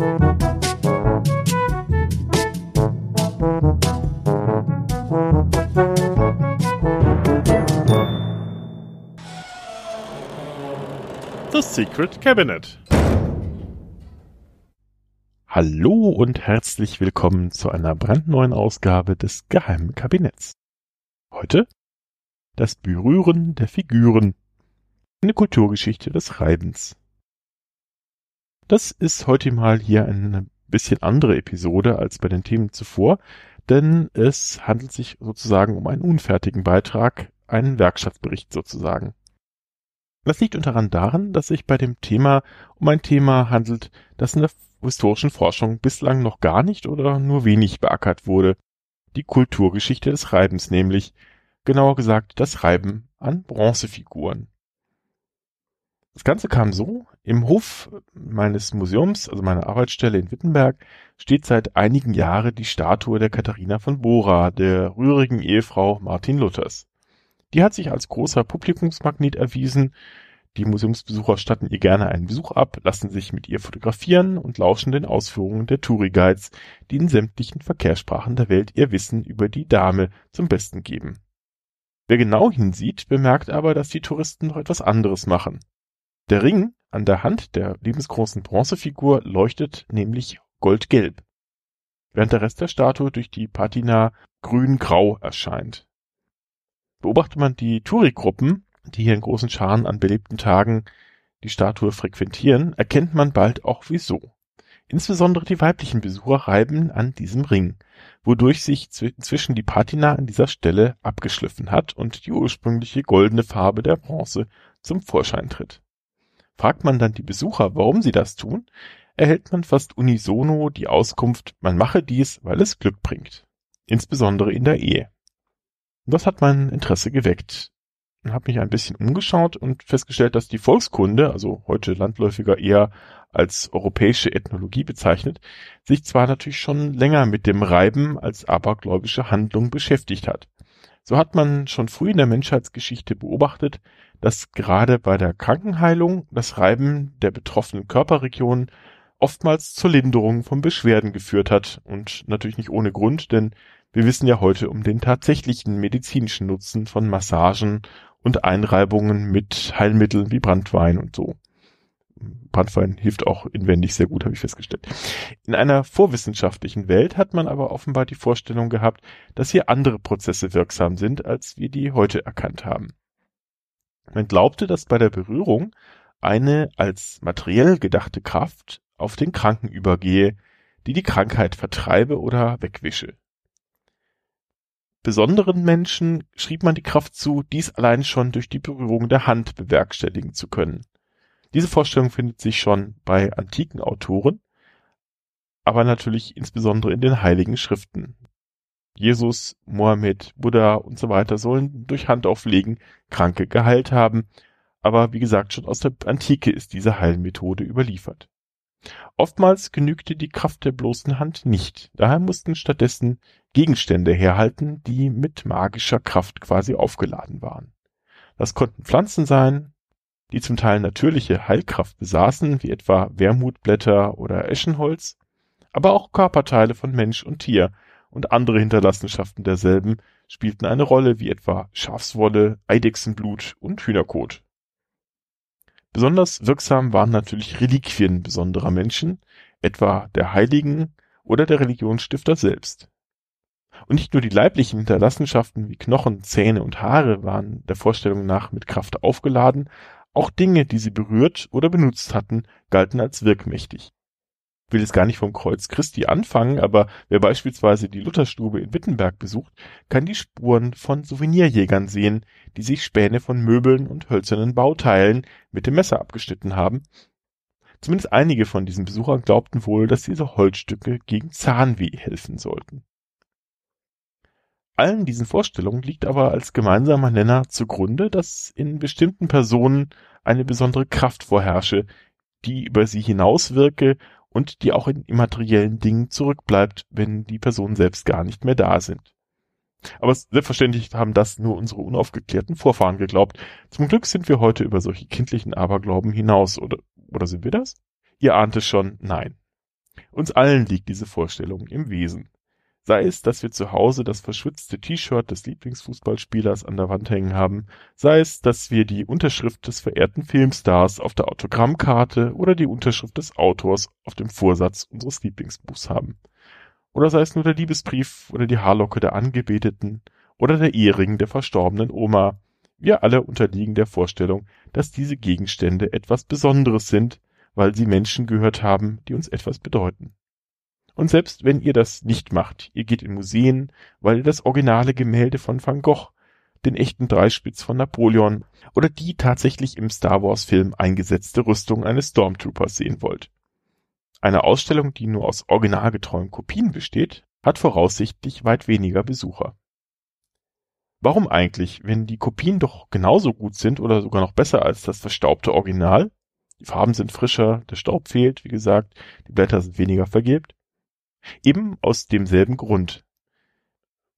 The Secret Cabinet. Hallo und herzlich willkommen zu einer brandneuen Ausgabe des Geheimen Kabinetts. Heute das Berühren der Figuren. Eine Kulturgeschichte des Reibens. Das ist heute mal hier eine bisschen andere Episode als bei den Themen zuvor, denn es handelt sich sozusagen um einen unfertigen Beitrag, einen Werkstattbericht sozusagen. Das liegt unter anderem daran, dass sich bei dem Thema um ein Thema handelt, das in der historischen Forschung bislang noch gar nicht oder nur wenig beackert wurde. Die Kulturgeschichte des Reibens nämlich, genauer gesagt das Reiben an Bronzefiguren. Das Ganze kam so, im Hof meines Museums, also meiner Arbeitsstelle in Wittenberg, steht seit einigen Jahren die Statue der Katharina von Bora, der rührigen Ehefrau Martin Luthers. Die hat sich als großer Publikumsmagnet erwiesen. Die Museumsbesucher statten ihr gerne einen Besuch ab, lassen sich mit ihr fotografieren und lauschen den Ausführungen der Touri-Guides, die in sämtlichen Verkehrssprachen der Welt ihr Wissen über die Dame zum Besten geben. Wer genau hinsieht, bemerkt aber, dass die Touristen noch etwas anderes machen. Der Ring an der Hand der lebensgroßen Bronzefigur leuchtet nämlich goldgelb, während der Rest der Statue durch die Patina grün-grau erscheint. Beobachtet man die Touri-Gruppen, die hier in großen Scharen an belebten Tagen die Statue frequentieren, erkennt man bald auch wieso. Insbesondere die weiblichen Besucher reiben an diesem Ring, wodurch sich inzwischen die Patina an dieser Stelle abgeschliffen hat und die ursprüngliche goldene Farbe der Bronze zum Vorschein tritt. Fragt man dann die Besucher, warum sie das tun, erhält man fast unisono die Auskunft, man mache dies, weil es Glück bringt. Insbesondere in der Ehe. Das hat mein Interesse geweckt und habe mich ein bisschen umgeschaut und festgestellt, dass die Volkskunde, also heute landläufiger eher als europäische Ethnologie bezeichnet, sich zwar natürlich schon länger mit dem Reiben als abergläubische Handlung beschäftigt hat. So hat man schon früh in der Menschheitsgeschichte beobachtet, dass gerade bei der Krankenheilung das Reiben der betroffenen Körperregionen oftmals zur Linderung von Beschwerden geführt hat und natürlich nicht ohne Grund, denn wir wissen ja heute um den tatsächlichen medizinischen Nutzen von Massagen und Einreibungen mit Heilmitteln wie Brandwein und so. Brandwein hilft auch inwendig sehr gut, habe ich festgestellt. In einer vorwissenschaftlichen Welt hat man aber offenbar die Vorstellung gehabt, dass hier andere Prozesse wirksam sind, als wir die heute erkannt haben. Man glaubte, dass bei der Berührung eine als materiell gedachte Kraft auf den Kranken übergehe, die die Krankheit vertreibe oder wegwische. Besonderen Menschen schrieb man die Kraft zu, dies allein schon durch die Berührung der Hand bewerkstelligen zu können. Diese Vorstellung findet sich schon bei antiken Autoren, aber natürlich insbesondere in den heiligen Schriften. Jesus, Mohammed, Buddha und so weiter sollen durch Handauflegen Kranke geheilt haben, aber wie gesagt, schon aus der Antike ist diese Heilmethode überliefert. Oftmals genügte die Kraft der bloßen Hand nicht, daher mussten stattdessen Gegenstände herhalten, die mit magischer Kraft quasi aufgeladen waren. Das konnten Pflanzen sein, die zum Teil natürliche Heilkraft besaßen, wie etwa Wermutblätter oder Eschenholz, aber auch Körperteile von Mensch und Tier und andere Hinterlassenschaften derselben spielten eine Rolle, wie etwa Schafswolle, Eidechsenblut und Hühnerkot. Besonders wirksam waren natürlich Reliquien besonderer Menschen, etwa der Heiligen oder der Religionsstifter selbst. Und nicht nur die leiblichen Hinterlassenschaften wie Knochen, Zähne und Haare waren der Vorstellung nach mit Kraft aufgeladen, auch Dinge, die sie berührt oder benutzt hatten, galten als wirkmächtig. Ich will jetzt gar nicht vom Kreuz Christi anfangen, aber wer beispielsweise die Lutherstube in Wittenberg besucht, kann die Spuren von Souvenirjägern sehen, die sich Späne von Möbeln und hölzernen Bauteilen mit dem Messer abgeschnitten haben. Zumindest einige von diesen Besuchern glaubten wohl, dass diese Holzstücke gegen Zahnweh helfen sollten allen diesen Vorstellungen liegt aber als gemeinsamer Nenner zugrunde, dass in bestimmten Personen eine besondere Kraft vorherrsche, die über sie hinauswirke und die auch in immateriellen Dingen zurückbleibt, wenn die Personen selbst gar nicht mehr da sind. Aber selbstverständlich haben das nur unsere unaufgeklärten Vorfahren geglaubt. Zum Glück sind wir heute über solche kindlichen Aberglauben hinaus, oder, oder sind wir das? Ihr ahnt es schon, nein. Uns allen liegt diese Vorstellung im Wesen. Sei es, dass wir zu Hause das verschwitzte T-Shirt des Lieblingsfußballspielers an der Wand hängen haben, sei es, dass wir die Unterschrift des verehrten Filmstars auf der Autogrammkarte oder die Unterschrift des Autors auf dem Vorsatz unseres Lieblingsbuchs haben. Oder sei es nur der Liebesbrief oder die Haarlocke der Angebeteten oder der Ehering der verstorbenen Oma. Wir alle unterliegen der Vorstellung, dass diese Gegenstände etwas Besonderes sind, weil sie Menschen gehört haben, die uns etwas bedeuten. Und selbst wenn ihr das nicht macht, ihr geht in Museen, weil ihr das originale Gemälde von Van Gogh, den echten Dreispitz von Napoleon oder die tatsächlich im Star Wars Film eingesetzte Rüstung eines Stormtroopers sehen wollt. Eine Ausstellung, die nur aus originalgetreuen Kopien besteht, hat voraussichtlich weit weniger Besucher. Warum eigentlich, wenn die Kopien doch genauso gut sind oder sogar noch besser als das verstaubte Original? Die Farben sind frischer, der Staub fehlt, wie gesagt, die Blätter sind weniger vergilbt. Eben aus demselben Grund.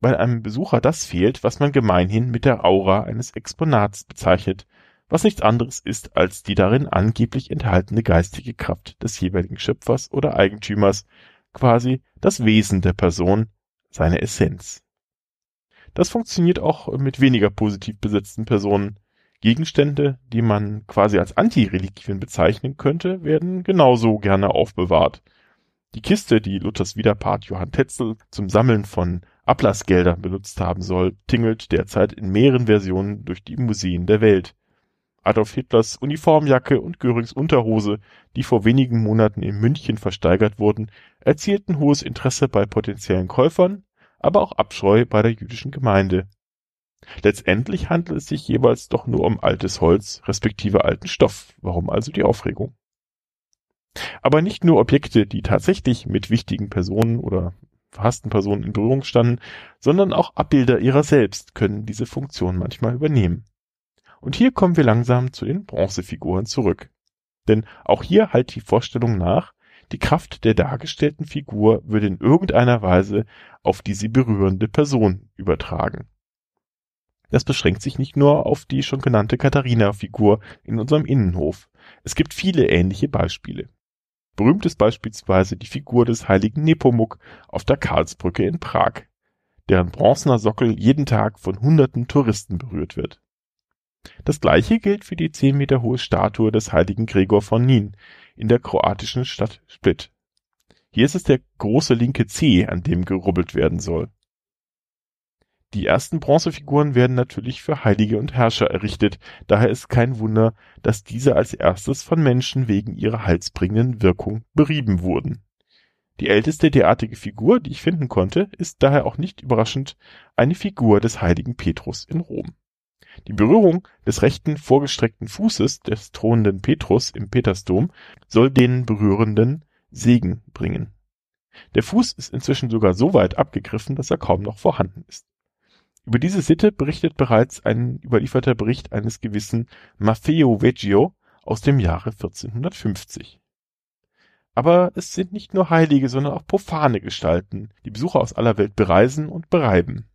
Weil einem Besucher das fehlt, was man gemeinhin mit der Aura eines Exponats bezeichnet, was nichts anderes ist als die darin angeblich enthaltene geistige Kraft des jeweiligen Schöpfers oder Eigentümers, quasi das Wesen der Person, seine Essenz. Das funktioniert auch mit weniger positiv besetzten Personen. Gegenstände, die man quasi als Antireliquien bezeichnen könnte, werden genauso gerne aufbewahrt. Die Kiste, die Luthers Widerpart Johann Tetzel zum Sammeln von Ablassgeldern benutzt haben soll, tingelt derzeit in mehreren Versionen durch die Museen der Welt. Adolf Hitlers Uniformjacke und Görings Unterhose, die vor wenigen Monaten in München versteigert wurden, erzielten hohes Interesse bei potenziellen Käufern, aber auch Abscheu bei der jüdischen Gemeinde. Letztendlich handelt es sich jeweils doch nur um altes Holz, respektive alten Stoff. Warum also die Aufregung? Aber nicht nur Objekte, die tatsächlich mit wichtigen Personen oder verhassten Personen in Berührung standen, sondern auch Abbilder ihrer selbst können diese Funktion manchmal übernehmen. Und hier kommen wir langsam zu den Bronzefiguren zurück. Denn auch hier halt die Vorstellung nach, die Kraft der dargestellten Figur würde in irgendeiner Weise auf die sie berührende Person übertragen. Das beschränkt sich nicht nur auf die schon genannte Katharina-Figur in unserem Innenhof. Es gibt viele ähnliche Beispiele. Berühmt ist beispielsweise die Figur des heiligen Nepomuk auf der Karlsbrücke in Prag, deren bronzener Sockel jeden Tag von hunderten Touristen berührt wird. Das gleiche gilt für die zehn Meter hohe Statue des heiligen Gregor von Nien in der kroatischen Stadt Split. Hier ist es der große linke Zeh, an dem gerubbelt werden soll. Die ersten Bronzefiguren werden natürlich für Heilige und Herrscher errichtet, daher ist kein Wunder, dass diese als erstes von Menschen wegen ihrer halsbringenden Wirkung berieben wurden. Die älteste derartige Figur, die ich finden konnte, ist daher auch nicht überraschend eine Figur des heiligen Petrus in Rom. Die Berührung des rechten vorgestreckten Fußes des thronenden Petrus im Petersdom soll den Berührenden Segen bringen. Der Fuß ist inzwischen sogar so weit abgegriffen, dass er kaum noch vorhanden ist. Über diese Sitte berichtet bereits ein überlieferter Bericht eines gewissen Maffeo Veggio aus dem Jahre 1450. Aber es sind nicht nur heilige, sondern auch profane Gestalten, die Besucher aus aller Welt bereisen und bereiben.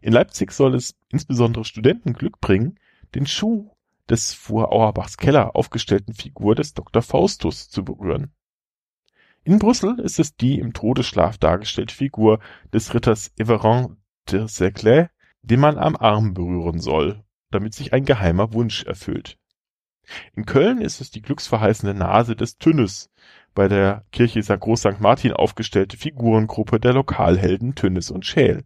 In Leipzig soll es insbesondere Studenten Glück bringen, den Schuh des vor Auerbachs Keller aufgestellten Figur des Dr. Faustus zu berühren. In Brüssel ist es die im Todesschlaf dargestellte Figur des Ritters Everand de Seclet, den man am Arm berühren soll, damit sich ein geheimer Wunsch erfüllt. In Köln ist es die glücksverheißende Nase des Tünnes, bei der Kirche Groß St. Martin aufgestellte Figurengruppe der Lokalhelden Tünnes und Schäl.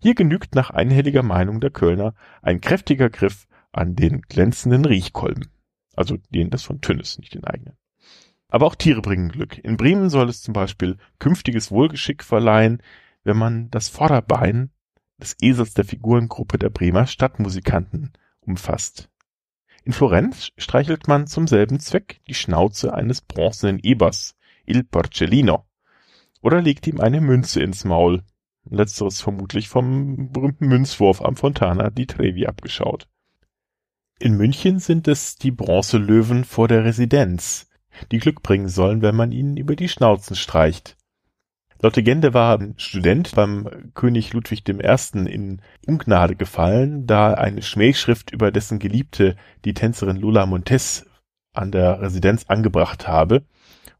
Hier genügt nach einhelliger Meinung der Kölner ein kräftiger Griff an den glänzenden Riechkolben. Also den des von Tünnes, nicht den eigenen. Aber auch Tiere bringen Glück. In Bremen soll es zum Beispiel künftiges Wohlgeschick verleihen, wenn man das Vorderbein des Esels der Figurengruppe der Bremer Stadtmusikanten umfasst. In Florenz streichelt man zum selben Zweck die Schnauze eines bronzenen Ebers, Il Porcellino, oder legt ihm eine Münze ins Maul, letzteres vermutlich vom berühmten Münzwurf am Fontana di Trevi abgeschaut. In München sind es die Bronzelöwen vor der Residenz, die Glück bringen sollen, wenn man ihnen über die Schnauzen streicht. Laut Legende war ein Student beim König Ludwig I. in Ungnade gefallen, da eine Schmähschrift über dessen Geliebte, die Tänzerin Lola Montes, an der Residenz angebracht habe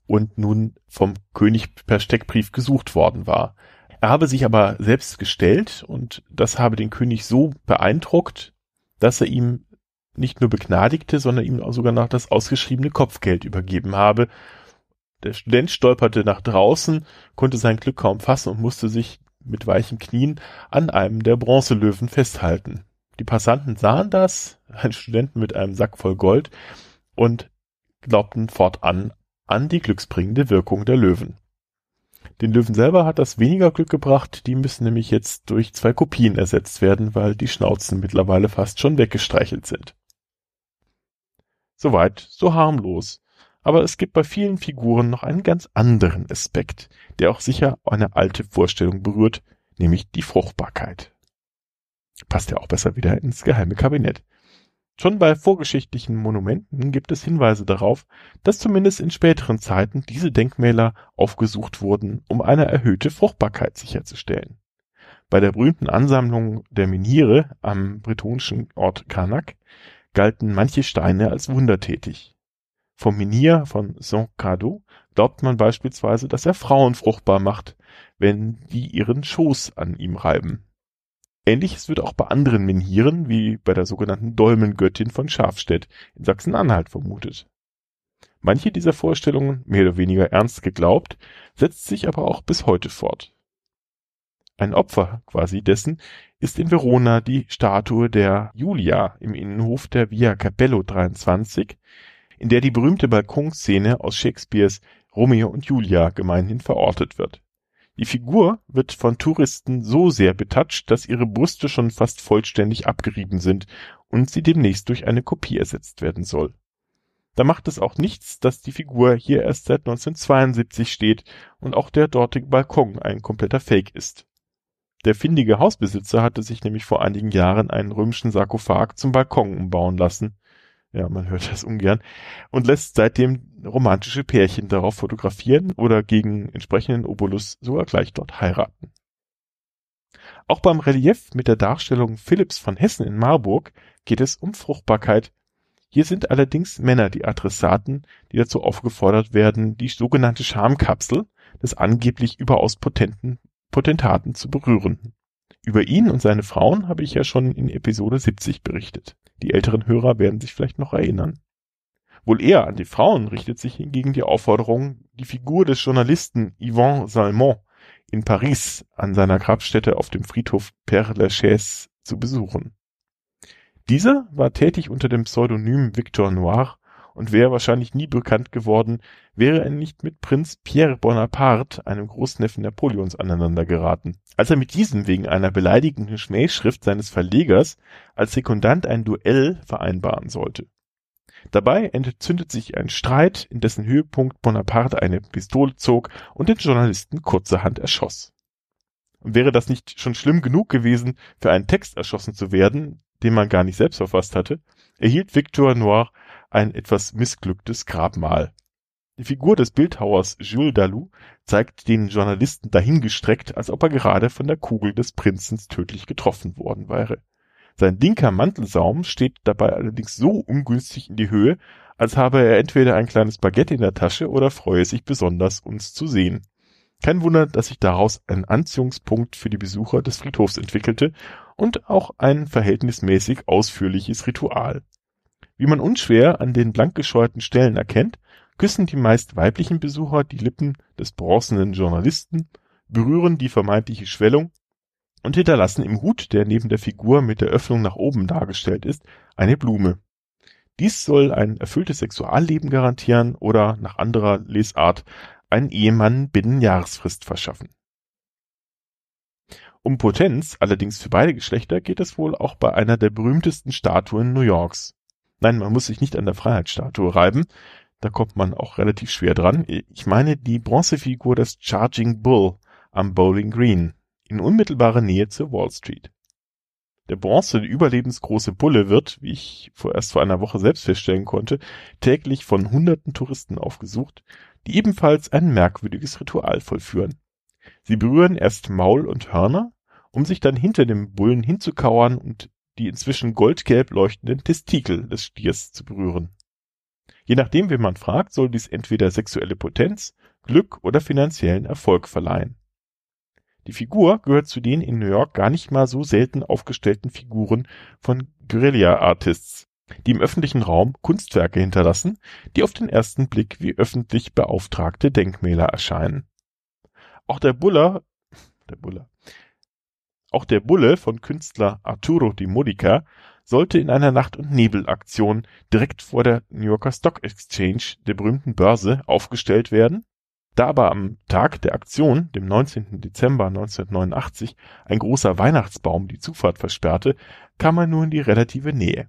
und nun vom König per Steckbrief gesucht worden war. Er habe sich aber selbst gestellt und das habe den König so beeindruckt, dass er ihm nicht nur begnadigte, sondern ihm auch sogar noch das ausgeschriebene Kopfgeld übergeben habe. Der Student stolperte nach draußen, konnte sein Glück kaum fassen und musste sich mit weichen Knien an einem der Bronzelöwen festhalten. Die Passanten sahen das, ein Studenten mit einem Sack voll Gold, und glaubten fortan an die glücksbringende Wirkung der Löwen. Den Löwen selber hat das weniger Glück gebracht, die müssen nämlich jetzt durch zwei Kopien ersetzt werden, weil die Schnauzen mittlerweile fast schon weggestreichelt sind. Soweit, so harmlos. Aber es gibt bei vielen Figuren noch einen ganz anderen Aspekt, der auch sicher eine alte Vorstellung berührt, nämlich die Fruchtbarkeit. Passt ja auch besser wieder ins geheime Kabinett. Schon bei vorgeschichtlichen Monumenten gibt es Hinweise darauf, dass zumindest in späteren Zeiten diese Denkmäler aufgesucht wurden, um eine erhöhte Fruchtbarkeit sicherzustellen. Bei der berühmten Ansammlung der Menhire am bretonischen Ort Karnak galten manche Steine als wundertätig. Vom Menhir von Saint-Cado glaubt man beispielsweise, dass er Frauen fruchtbar macht, wenn die ihren Schoß an ihm reiben. Ähnliches wird auch bei anderen Menhiren, wie bei der sogenannten Dolmengöttin von Schafstedt in Sachsen-Anhalt vermutet. Manche dieser Vorstellungen, mehr oder weniger ernst geglaubt, setzt sich aber auch bis heute fort. Ein Opfer quasi dessen ist in Verona die Statue der Julia im Innenhof der Via Capello 23, in der die berühmte Balkonszene aus Shakespeares Romeo und Julia gemeinhin verortet wird. Die Figur wird von Touristen so sehr betatscht, dass ihre Brüste schon fast vollständig abgerieben sind und sie demnächst durch eine Kopie ersetzt werden soll. Da macht es auch nichts, dass die Figur hier erst seit 1972 steht und auch der dortige Balkon ein kompletter Fake ist. Der findige Hausbesitzer hatte sich nämlich vor einigen Jahren einen römischen Sarkophag zum Balkon umbauen lassen ja, man hört das ungern, und lässt seitdem romantische Pärchen darauf fotografieren oder gegen entsprechenden Obolus sogar gleich dort heiraten. Auch beim Relief mit der Darstellung Philipps von Hessen in Marburg geht es um Fruchtbarkeit. Hier sind allerdings Männer die Adressaten, die dazu aufgefordert werden, die sogenannte Schamkapsel des angeblich überaus potenten Potentaten zu berühren. Über ihn und seine Frauen habe ich ja schon in Episode 70 berichtet. Die älteren Hörer werden sich vielleicht noch erinnern. Wohl eher an die Frauen richtet sich hingegen die Aufforderung, die Figur des Journalisten Yvan Salmon in Paris an seiner Grabstätte auf dem Friedhof Père Lachaise zu besuchen. Dieser war tätig unter dem Pseudonym Victor Noir und wäre wahrscheinlich nie bekannt geworden, wäre er nicht mit Prinz Pierre Bonaparte, einem Großneffen Napoleons, aneinander geraten. Als er mit diesem wegen einer beleidigenden Schmähschrift seines Verlegers als Sekundant ein Duell vereinbaren sollte. Dabei entzündet sich ein Streit, in dessen Höhepunkt Bonaparte eine Pistole zog und den Journalisten kurzerhand erschoss. Und wäre das nicht schon schlimm genug gewesen, für einen Text erschossen zu werden, den man gar nicht selbst verfasst hatte, erhielt Victor Noir ein etwas missglücktes Grabmal. Die Figur des Bildhauers Jules Dalou zeigt den Journalisten dahingestreckt, als ob er gerade von der Kugel des Prinzens tödlich getroffen worden wäre. Sein linker Mantelsaum steht dabei allerdings so ungünstig in die Höhe, als habe er entweder ein kleines Baguette in der Tasche oder freue sich besonders, uns zu sehen. Kein Wunder, dass sich daraus ein Anziehungspunkt für die Besucher des Friedhofs entwickelte und auch ein verhältnismäßig ausführliches Ritual. Wie man unschwer an den blank gescheuerten Stellen erkennt, küssen die meist weiblichen Besucher die Lippen des bronzenen Journalisten, berühren die vermeintliche Schwellung und hinterlassen im Hut, der neben der Figur mit der Öffnung nach oben dargestellt ist, eine Blume. Dies soll ein erfülltes Sexualleben garantieren oder nach anderer Lesart einen Ehemann binnen Jahresfrist verschaffen. Um Potenz, allerdings für beide Geschlechter, geht es wohl auch bei einer der berühmtesten Statuen New Yorks. Nein, man muss sich nicht an der Freiheitsstatue reiben. Da kommt man auch relativ schwer dran. Ich meine die Bronzefigur des Charging Bull am Bowling Green in unmittelbarer Nähe zur Wall Street. Der bronze überlebensgroße Bulle wird, wie ich vorerst vor einer Woche selbst feststellen konnte, täglich von hunderten Touristen aufgesucht, die ebenfalls ein merkwürdiges Ritual vollführen. Sie berühren erst Maul und Hörner, um sich dann hinter dem Bullen hinzukauern und die inzwischen goldgelb leuchtenden Testikel des Stiers zu berühren. Je nachdem, wen man fragt, soll dies entweder sexuelle Potenz, Glück oder finanziellen Erfolg verleihen. Die Figur gehört zu den in New York gar nicht mal so selten aufgestellten Figuren von Guerilla-Artists, die im öffentlichen Raum Kunstwerke hinterlassen, die auf den ersten Blick wie öffentlich beauftragte Denkmäler erscheinen. Auch der Buller, der Buller, auch der Bulle von Künstler Arturo Di Modica sollte in einer Nacht- und Nebelaktion direkt vor der New Yorker Stock Exchange, der berühmten Börse, aufgestellt werden. Da aber am Tag der Aktion, dem 19. Dezember 1989, ein großer Weihnachtsbaum die Zufahrt versperrte, kam er nur in die relative Nähe.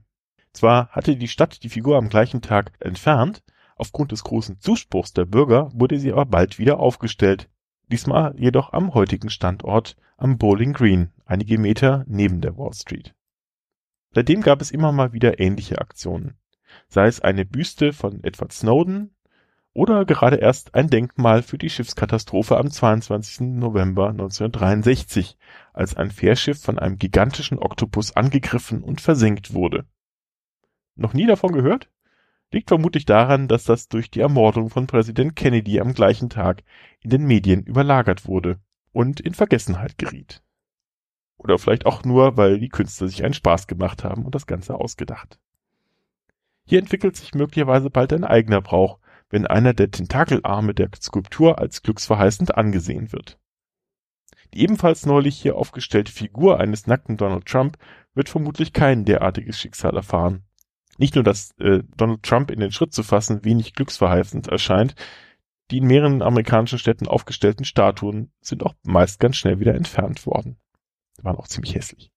Zwar hatte die Stadt die Figur am gleichen Tag entfernt, aufgrund des großen Zuspruchs der Bürger wurde sie aber bald wieder aufgestellt, diesmal jedoch am heutigen Standort am Bowling Green, einige Meter neben der Wall Street. Seitdem gab es immer mal wieder ähnliche Aktionen, sei es eine Büste von Edward Snowden oder gerade erst ein Denkmal für die Schiffskatastrophe am 22. November 1963, als ein Fährschiff von einem gigantischen Oktopus angegriffen und versenkt wurde. Noch nie davon gehört? Liegt vermutlich daran, dass das durch die Ermordung von Präsident Kennedy am gleichen Tag in den Medien überlagert wurde und in Vergessenheit geriet. Oder vielleicht auch nur, weil die Künstler sich einen Spaß gemacht haben und das Ganze ausgedacht. Hier entwickelt sich möglicherweise bald ein eigener Brauch, wenn einer der Tentakelarme der Skulptur als glücksverheißend angesehen wird. Die ebenfalls neulich hier aufgestellte Figur eines nackten Donald Trump wird vermutlich kein derartiges Schicksal erfahren. Nicht nur, dass äh, Donald Trump in den Schritt zu fassen wenig glücksverheißend erscheint, die in mehreren amerikanischen Städten aufgestellten Statuen sind auch meist ganz schnell wieder entfernt worden waren auch ziemlich hässlich.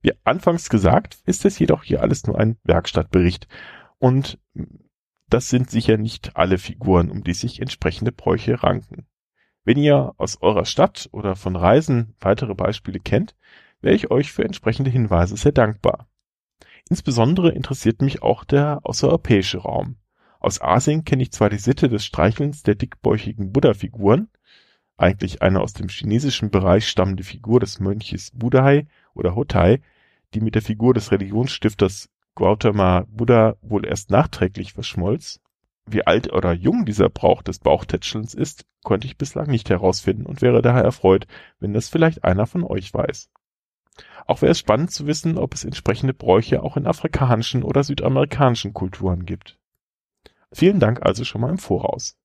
Wie anfangs gesagt, ist es jedoch hier alles nur ein Werkstattbericht und das sind sicher nicht alle Figuren, um die sich entsprechende Bräuche ranken. Wenn ihr aus eurer Stadt oder von Reisen weitere Beispiele kennt, wäre ich euch für entsprechende Hinweise sehr dankbar. Insbesondere interessiert mich auch der außereuropäische Raum. Aus Asien kenne ich zwar die Sitte des Streichelns der dickbäuchigen Buddha-Figuren, eigentlich eine aus dem chinesischen Bereich stammende Figur des Mönches Budai oder Hotai, die mit der Figur des Religionsstifters Gautama Buddha wohl erst nachträglich verschmolz. Wie alt oder jung dieser Brauch des Bauchtätschelns ist, konnte ich bislang nicht herausfinden und wäre daher erfreut, wenn das vielleicht einer von euch weiß. Auch wäre es spannend zu wissen, ob es entsprechende Bräuche auch in afrikanischen oder südamerikanischen Kulturen gibt. Vielen Dank also schon mal im Voraus.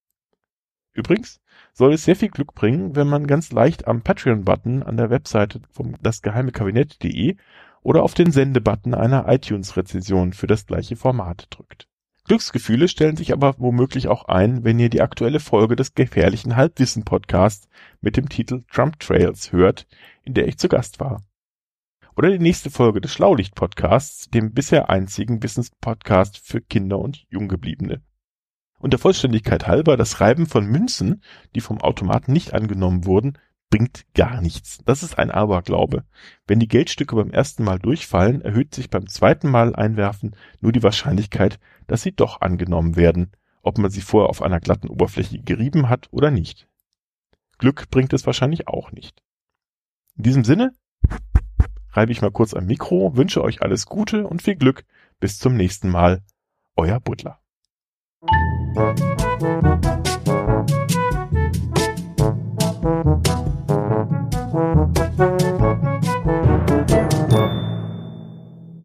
Übrigens soll es sehr viel Glück bringen, wenn man ganz leicht am Patreon-Button an der Webseite vom dasgeheimekabinett.de oder auf den Sende-Button einer iTunes-Rezension für das gleiche Format drückt. Glücksgefühle stellen sich aber womöglich auch ein, wenn ihr die aktuelle Folge des gefährlichen Halbwissen-Podcasts mit dem Titel Trump Trails hört, in der ich zu Gast war. Oder die nächste Folge des Schlaulicht-Podcasts, dem bisher einzigen Wissenspodcast für Kinder und Junggebliebene. Und der Vollständigkeit halber, das Reiben von Münzen, die vom Automaten nicht angenommen wurden, bringt gar nichts. Das ist ein Aberglaube. Wenn die Geldstücke beim ersten Mal durchfallen, erhöht sich beim zweiten Mal einwerfen nur die Wahrscheinlichkeit, dass sie doch angenommen werden, ob man sie vorher auf einer glatten Oberfläche gerieben hat oder nicht. Glück bringt es wahrscheinlich auch nicht. In diesem Sinne reibe ich mal kurz am Mikro, wünsche euch alles Gute und viel Glück. Bis zum nächsten Mal. Euer Butler.